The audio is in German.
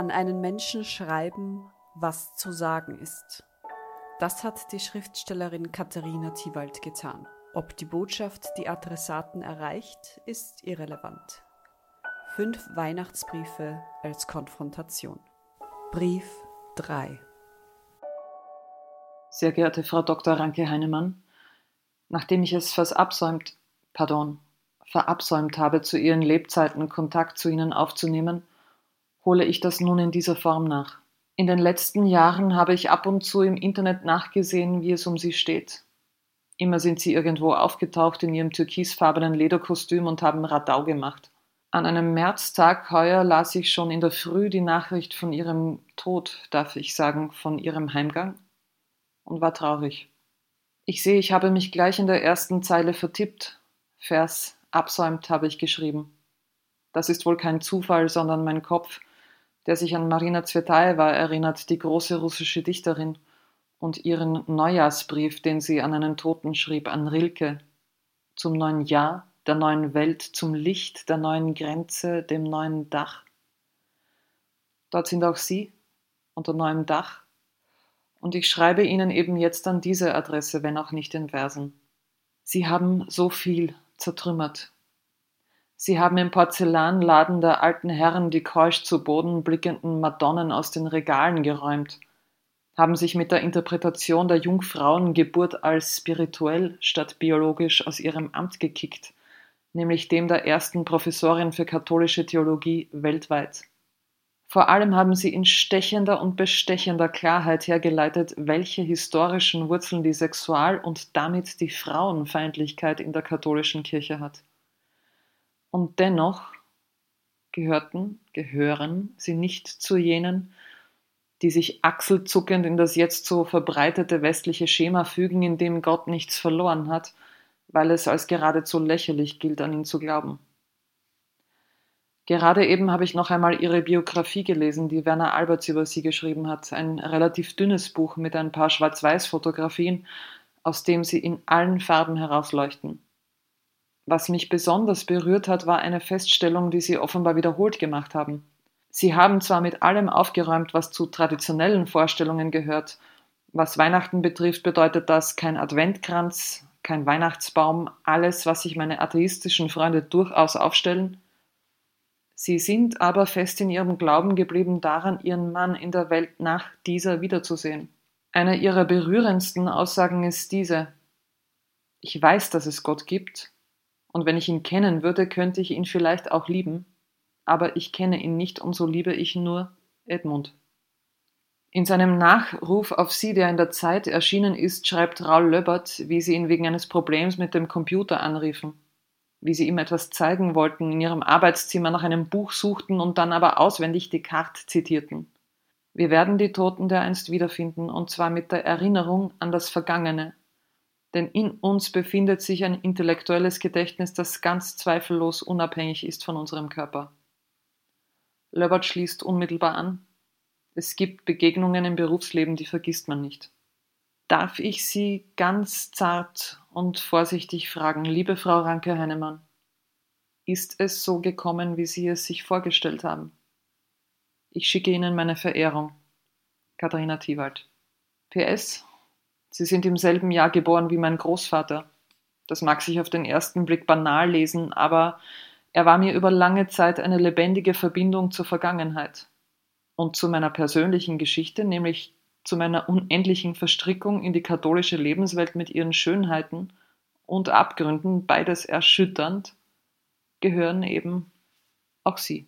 An einen Menschen schreiben, was zu sagen ist. Das hat die Schriftstellerin Katharina Thiewald getan. Ob die Botschaft die Adressaten erreicht, ist irrelevant. Fünf Weihnachtsbriefe als Konfrontation. Brief 3 Sehr geehrte Frau Dr. Ranke Heinemann, nachdem ich es verabsäumt habe, zu Ihren Lebzeiten Kontakt zu Ihnen aufzunehmen, hole ich das nun in dieser Form nach. In den letzten Jahren habe ich ab und zu im Internet nachgesehen, wie es um Sie steht. Immer sind Sie irgendwo aufgetaucht in Ihrem türkisfarbenen Lederkostüm und haben Radau gemacht. An einem Märztag heuer las ich schon in der Früh die Nachricht von Ihrem Tod, darf ich sagen, von Ihrem Heimgang, und war traurig. Ich sehe, ich habe mich gleich in der ersten Zeile vertippt. Vers absäumt habe ich geschrieben. Das ist wohl kein Zufall, sondern mein Kopf der sich an Marina Zvetaeva erinnert, die große russische Dichterin, und ihren Neujahrsbrief, den sie an einen Toten schrieb, an Rilke, zum neuen Jahr, der neuen Welt, zum Licht, der neuen Grenze, dem neuen Dach. Dort sind auch Sie, unter neuem Dach, und ich schreibe Ihnen eben jetzt an diese Adresse, wenn auch nicht in Versen. Sie haben so viel zertrümmert, Sie haben im Porzellanladen der alten Herren die keusch zu Boden blickenden Madonnen aus den Regalen geräumt, haben sich mit der Interpretation der Jungfrauengeburt als spirituell statt biologisch aus ihrem Amt gekickt, nämlich dem der ersten Professorin für katholische Theologie weltweit. Vor allem haben sie in stechender und bestechender Klarheit hergeleitet, welche historischen Wurzeln die Sexual- und damit die Frauenfeindlichkeit in der katholischen Kirche hat. Und dennoch gehörten, gehören sie nicht zu jenen, die sich achselzuckend in das jetzt so verbreitete westliche Schema fügen, in dem Gott nichts verloren hat, weil es als geradezu lächerlich gilt, an ihn zu glauben. Gerade eben habe ich noch einmal ihre Biografie gelesen, die Werner Alberts über sie geschrieben hat, ein relativ dünnes Buch mit ein paar Schwarz-Weiß-Fotografien, aus dem sie in allen Farben herausleuchten. Was mich besonders berührt hat, war eine Feststellung, die Sie offenbar wiederholt gemacht haben. Sie haben zwar mit allem aufgeräumt, was zu traditionellen Vorstellungen gehört. Was Weihnachten betrifft, bedeutet das kein Adventkranz, kein Weihnachtsbaum, alles, was sich meine atheistischen Freunde durchaus aufstellen. Sie sind aber fest in ihrem Glauben geblieben daran, ihren Mann in der Welt nach dieser wiederzusehen. Eine ihrer berührendsten Aussagen ist diese Ich weiß, dass es Gott gibt, und wenn ich ihn kennen würde, könnte ich ihn vielleicht auch lieben, aber ich kenne ihn nicht und so liebe ich nur Edmund. In seinem Nachruf auf sie, der in der Zeit erschienen ist, schreibt Raul Löbert, wie sie ihn wegen eines Problems mit dem Computer anriefen, wie sie ihm etwas zeigen wollten, in ihrem Arbeitszimmer nach einem Buch suchten und dann aber auswendig Descartes zitierten. Wir werden die Toten dereinst wiederfinden, und zwar mit der Erinnerung an das Vergangene, denn in uns befindet sich ein intellektuelles Gedächtnis, das ganz zweifellos unabhängig ist von unserem Körper. Löbert schließt unmittelbar an. Es gibt Begegnungen im Berufsleben, die vergisst man nicht. Darf ich Sie ganz zart und vorsichtig fragen, liebe Frau Ranke-Heinemann, ist es so gekommen, wie Sie es sich vorgestellt haben? Ich schicke Ihnen meine Verehrung. Katharina Thiewald. PS Sie sind im selben Jahr geboren wie mein Großvater. Das mag sich auf den ersten Blick banal lesen, aber er war mir über lange Zeit eine lebendige Verbindung zur Vergangenheit und zu meiner persönlichen Geschichte, nämlich zu meiner unendlichen Verstrickung in die katholische Lebenswelt mit ihren Schönheiten und Abgründen, beides erschütternd, gehören eben auch Sie.